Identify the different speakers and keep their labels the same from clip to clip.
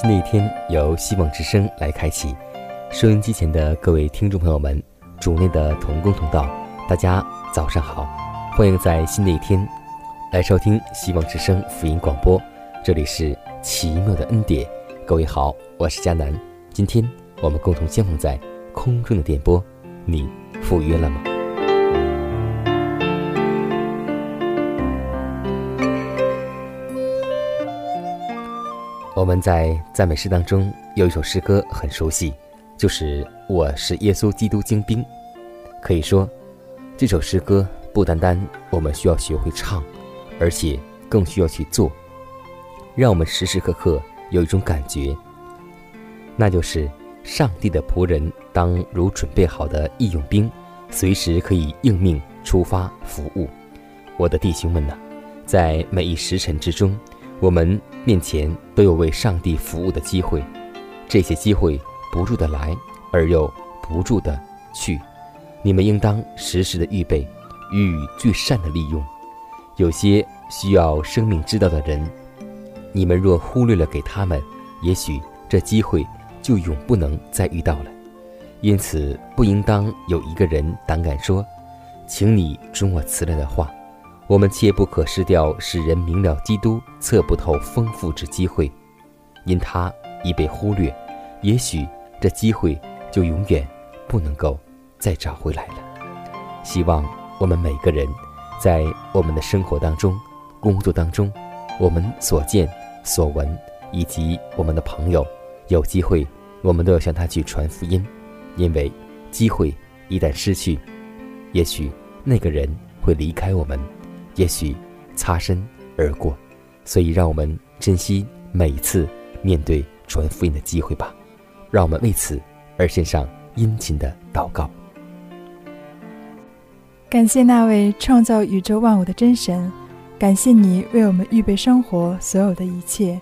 Speaker 1: 新的一天，由希望之声来开启。收音机前的各位听众朋友们，主内的同工同道，大家早上好！欢迎在新的一天来收听希望之声福音广播。这里是奇妙的恩典，各位好，我是佳南。今天我们共同相逢在空中的电波，你赴约了吗？我们在赞美诗当中有一首诗歌很熟悉，就是《我是耶稣基督精兵》。可以说，这首诗歌不单单我们需要学会唱，而且更需要去做，让我们时时刻刻有一种感觉，那就是上帝的仆人当如准备好的义勇兵，随时可以应命出发服务。我的弟兄们呢，在每一时辰之中。我们面前都有为上帝服务的机会，这些机会不住的来，而又不住的去。你们应当时时的预备，予以最善的利用。有些需要生命之道的人，你们若忽略了给他们，也许这机会就永不能再遇到了。因此，不应当有一个人胆敢说：“请你准我辞了的话。”我们切不可失掉使人明了基督测不透丰富之机会，因他已被忽略，也许这机会就永远不能够再找回来了。希望我们每个人，在我们的生活当中、工作当中，我们所见所闻，以及我们的朋友，有机会，我们都要向他去传福音，因为机会一旦失去，也许那个人会离开我们。也许擦身而过，所以让我们珍惜每一次面对传福音的机会吧。让我们为此而献上殷勤的祷告。
Speaker 2: 感谢那位创造宇宙万物的真神，感谢你为我们预备生活所有的一切。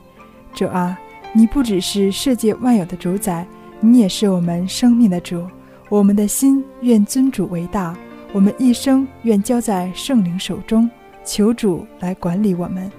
Speaker 2: 主啊，你不只是世界万有的主宰，你也是我们生命的主。我们的心愿尊主为大，我们一生愿交在圣灵手中。求主来管理我们，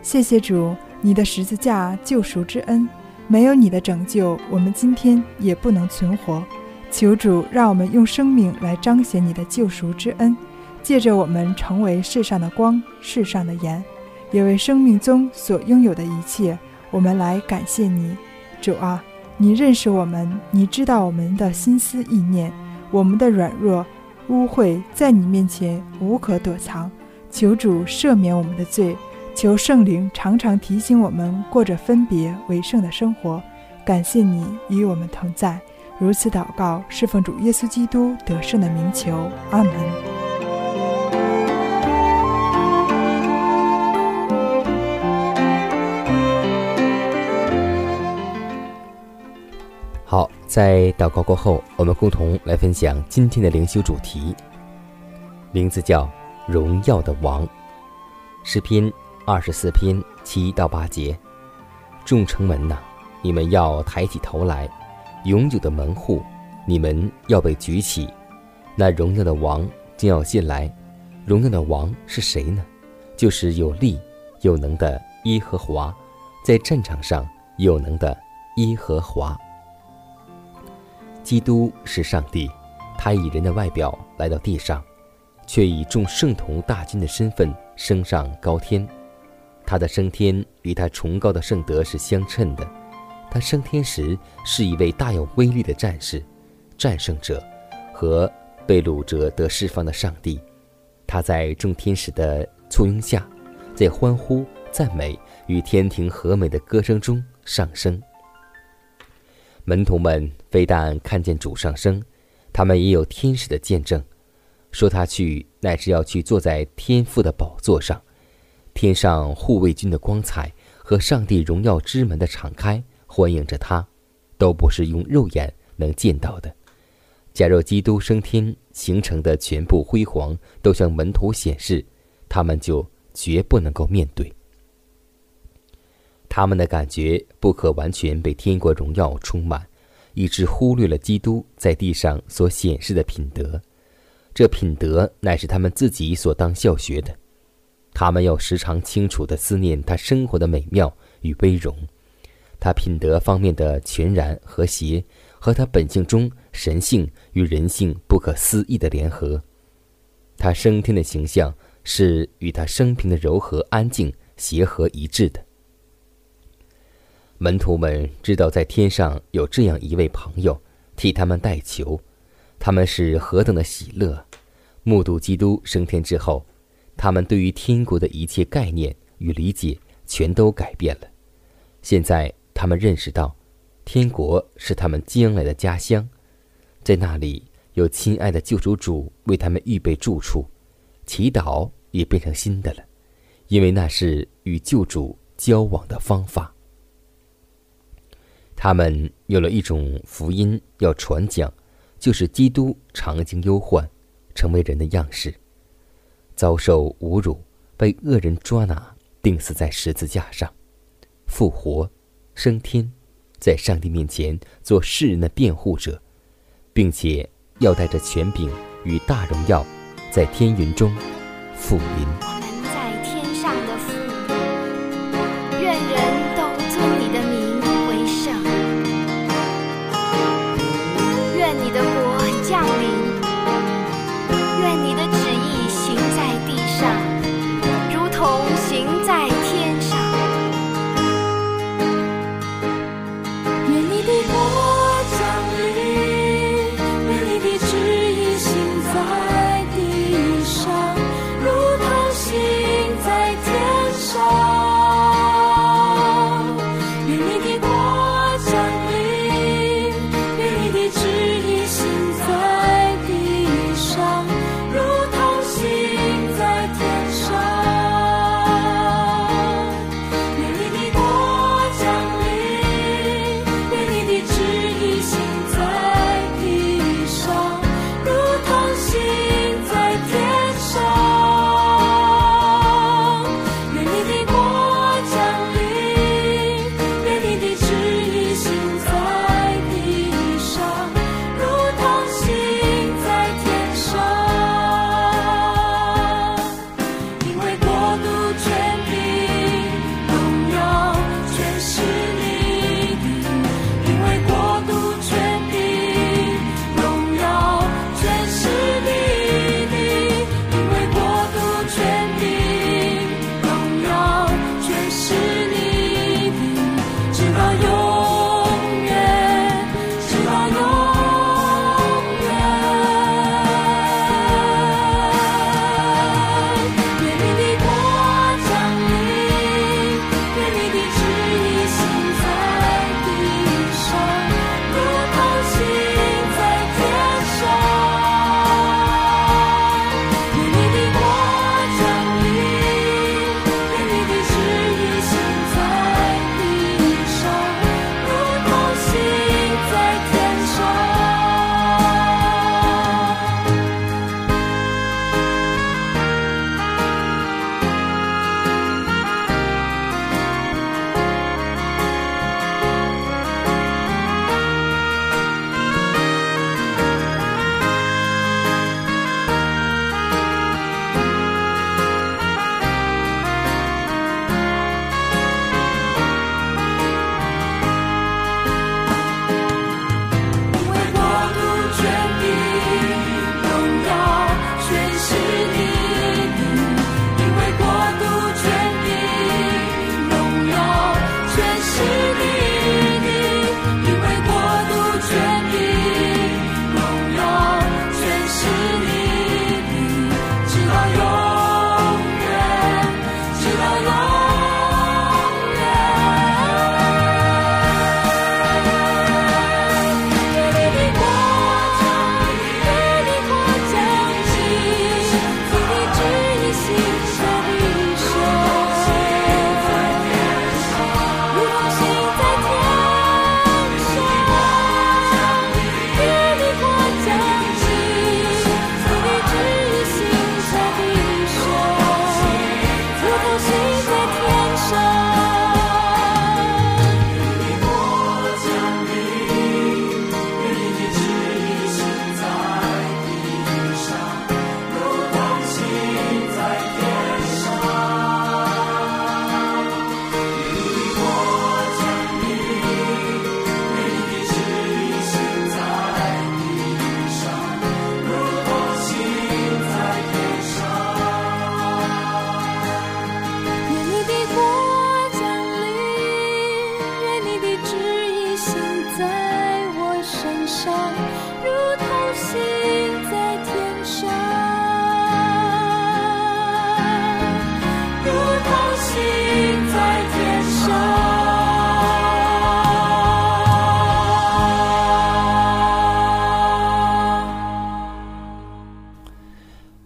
Speaker 2: 谢谢主，你的十字架救赎之恩，没有你的拯救，我们今天也不能存活。求主让我们用生命来彰显你的救赎之恩，借着我们成为世上的光，世上的盐，也为生命中所拥有的一切，我们来感谢你。主啊，你认识我们，你知道我们的心思意念，我们的软弱、污秽，在你面前无可躲藏。求主赦免我们的罪，求圣灵常常提醒我们过着分别为圣的生活。感谢你与我们同在，如此祷告，侍奉主耶稣基督得胜的名求，阿门。
Speaker 1: 好，在祷告过后，我们共同来分享今天的灵修主题，名字叫。荣耀的王，诗篇二十四篇七到八节，众城门呐，你们要抬起头来，永久的门户，你们要被举起，那荣耀的王将要进来。荣耀的王是谁呢？就是有力有能的耶和华，在战场上有能的耶和华。基督是上帝，他以人的外表来到地上，却以众圣徒大军的身份升上高天。他的升天与他崇高的圣德是相称的。他升天时是一位大有威力的战士、战胜者和被掳者得释放的上帝。他在众天使的簇拥下，在欢呼、赞美与天庭和美的歌声中上升。门徒们非但看见主上升，他们也有天使的见证，说他去乃是要去坐在天父的宝座上。天上护卫军的光彩和上帝荣耀之门的敞开欢迎着他，都不是用肉眼能见到的。假若基督升天形成的全部辉煌都向门徒显示，他们就绝不能够面对。他们的感觉不可完全被天国荣耀充满，以致忽略了基督在地上所显示的品德。这品德乃是他们自己所当效学的。他们要时常清楚地思念他生活的美妙与威荣，他品德方面的全然和谐，和他本性中神性与人性不可思议的联合。他升天的形象是与他生平的柔和安静协和一致的。门徒们知道在天上有这样一位朋友替他们代求，他们是何等的喜乐！目睹基督升天之后。他们对于天国的一切概念与理解全都改变了。现在他们认识到，天国是他们将来的家乡，在那里有亲爱的救主主为他们预备住处，祈祷也变成新的了，因为那是与救主交往的方法。他们有了一种福音要传讲，就是基督常经忧患，成为人的样式。遭受侮辱，被恶人抓拿，钉死在十字架上，复活，升天，在上帝面前做世人的辩护者，并且要带着权柄与大荣耀，在天云中复临。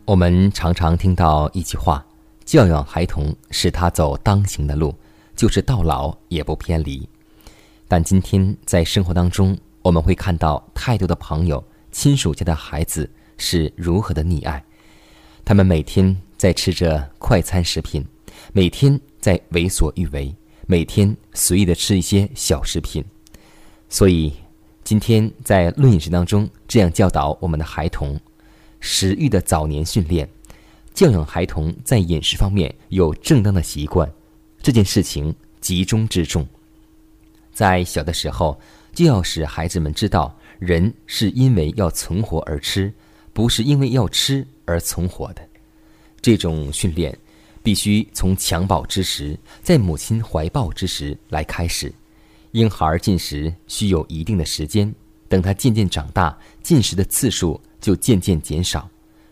Speaker 1: 我们常常听到一句话：“教养孩童，使他走当行的路，就是到老也不偏离。”但今天在生活当中，我们会看到太多的朋友、亲属家的孩子是如何的溺爱，他们每天在吃着快餐食品，每天在为所欲为，每天随意的吃一些小食品。所以，今天在论饮食当中，这样教导我们的孩童。食欲的早年训练，教养孩童在饮食方面有正当的习惯，这件事情集中之重。在小的时候，就要使孩子们知道，人是因为要存活而吃，不是因为要吃而存活的。这种训练必须从襁褓之时，在母亲怀抱之时来开始。婴孩进食需有一定的时间，等他渐渐长大，进食的次数。就渐渐减少。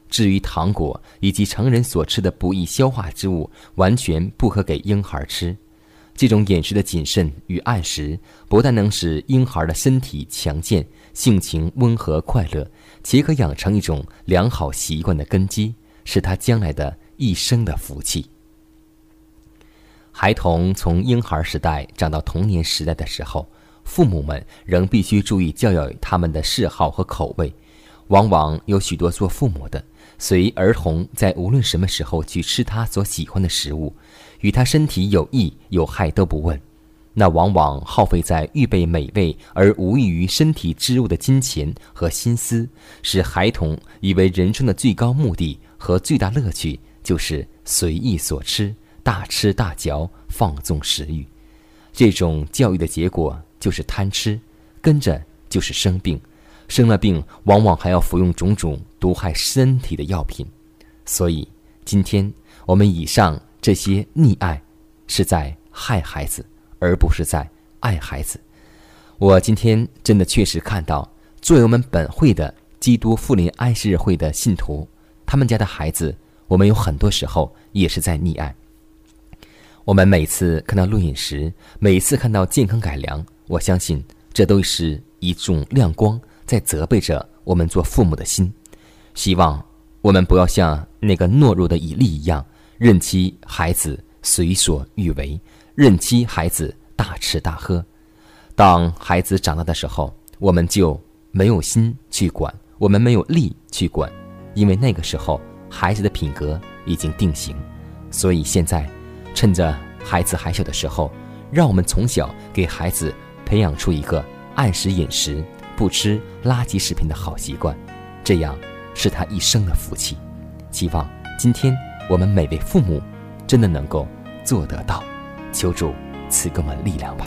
Speaker 1: 至于糖果以及成人所吃的不易消化之物，完全不可给婴孩吃。这种饮食的谨慎与按时，不但能使婴孩的身体强健、性情温和快乐，且可养成一种良好习惯的根基，是他将来的一生的福气。孩童从婴孩时代长到童年时代的时候，父母们仍必须注意教养他们的嗜好和口味。往往有许多做父母的，随儿童在无论什么时候去吃他所喜欢的食物，与他身体有益有害都不问，那往往耗费在预备美味而无益于身体之物的金钱和心思，使孩童以为人生的最高目的和最大乐趣就是随意所吃，大吃大嚼，放纵食欲。这种教育的结果就是贪吃，跟着就是生病。生了病，往往还要服用种种毒害身体的药品，所以今天我们以上这些溺爱，是在害孩子，而不是在爱孩子。我今天真的确实看到，作为我们本会的基督复临安息日会的信徒，他们家的孩子，我们有很多时候也是在溺爱。我们每次看到录影时，每次看到健康改良，我相信这都是一种亮光。在责备着我们做父母的心，希望我们不要像那个懦弱的以利一样，任其孩子随所欲为，任其孩子大吃大喝。当孩子长大的时候，我们就没有心去管，我们没有力去管，因为那个时候孩子的品格已经定型。所以现在，趁着孩子还小的时候，让我们从小给孩子培养出一个按时饮食。不吃垃圾食品的好习惯，这样是他一生的福气。希望今天我们每位父母真的能够做得到，求主赐给我们力量吧。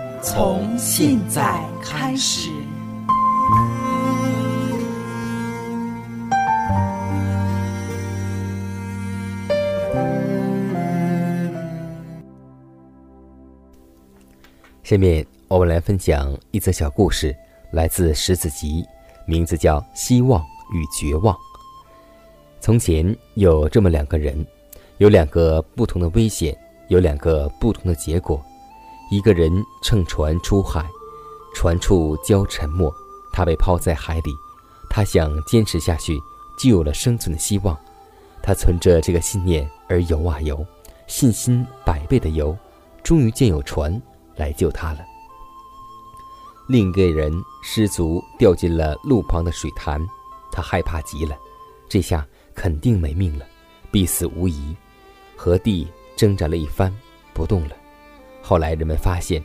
Speaker 2: 从现在开始。
Speaker 1: 下面我们来分享一则小故事，来自《十子集》，名字叫《希望与绝望》。从前有这么两个人，有两个不同的危险，有两个不同的结果。一个人乘船出海，船处礁沉没，他被抛在海里。他想坚持下去，就有了生存的希望。他存着这个信念而游啊游，信心百倍的游，终于见有船来救他了。另一个人失足掉进了路旁的水潭，他害怕极了，这下肯定没命了，必死无疑。和地挣扎了一番，不动了。后来人们发现，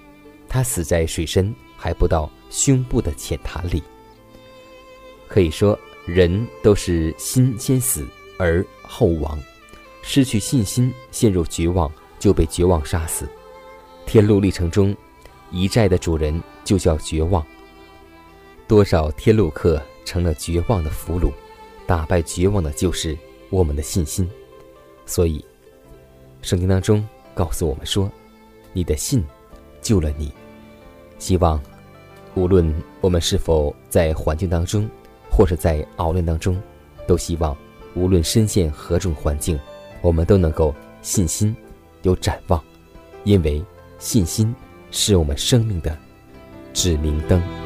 Speaker 1: 他死在水深还不到胸部的浅潭里。可以说，人都是心先死而后亡，失去信心，陷入绝望，就被绝望杀死。天路历程中，一债的主人就叫绝望。多少天路客成了绝望的俘虏，打败绝望的就是我们的信心。所以，圣经当中告诉我们说：“你的信救了你。”希望，无论我们是否在环境当中，或是在熬炼当中，都希望，无论身陷何种环境，我们都能够信心有展望，因为信心是我们生命的指明灯。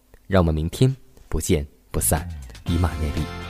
Speaker 1: 让我们明天不见不散，以马内利。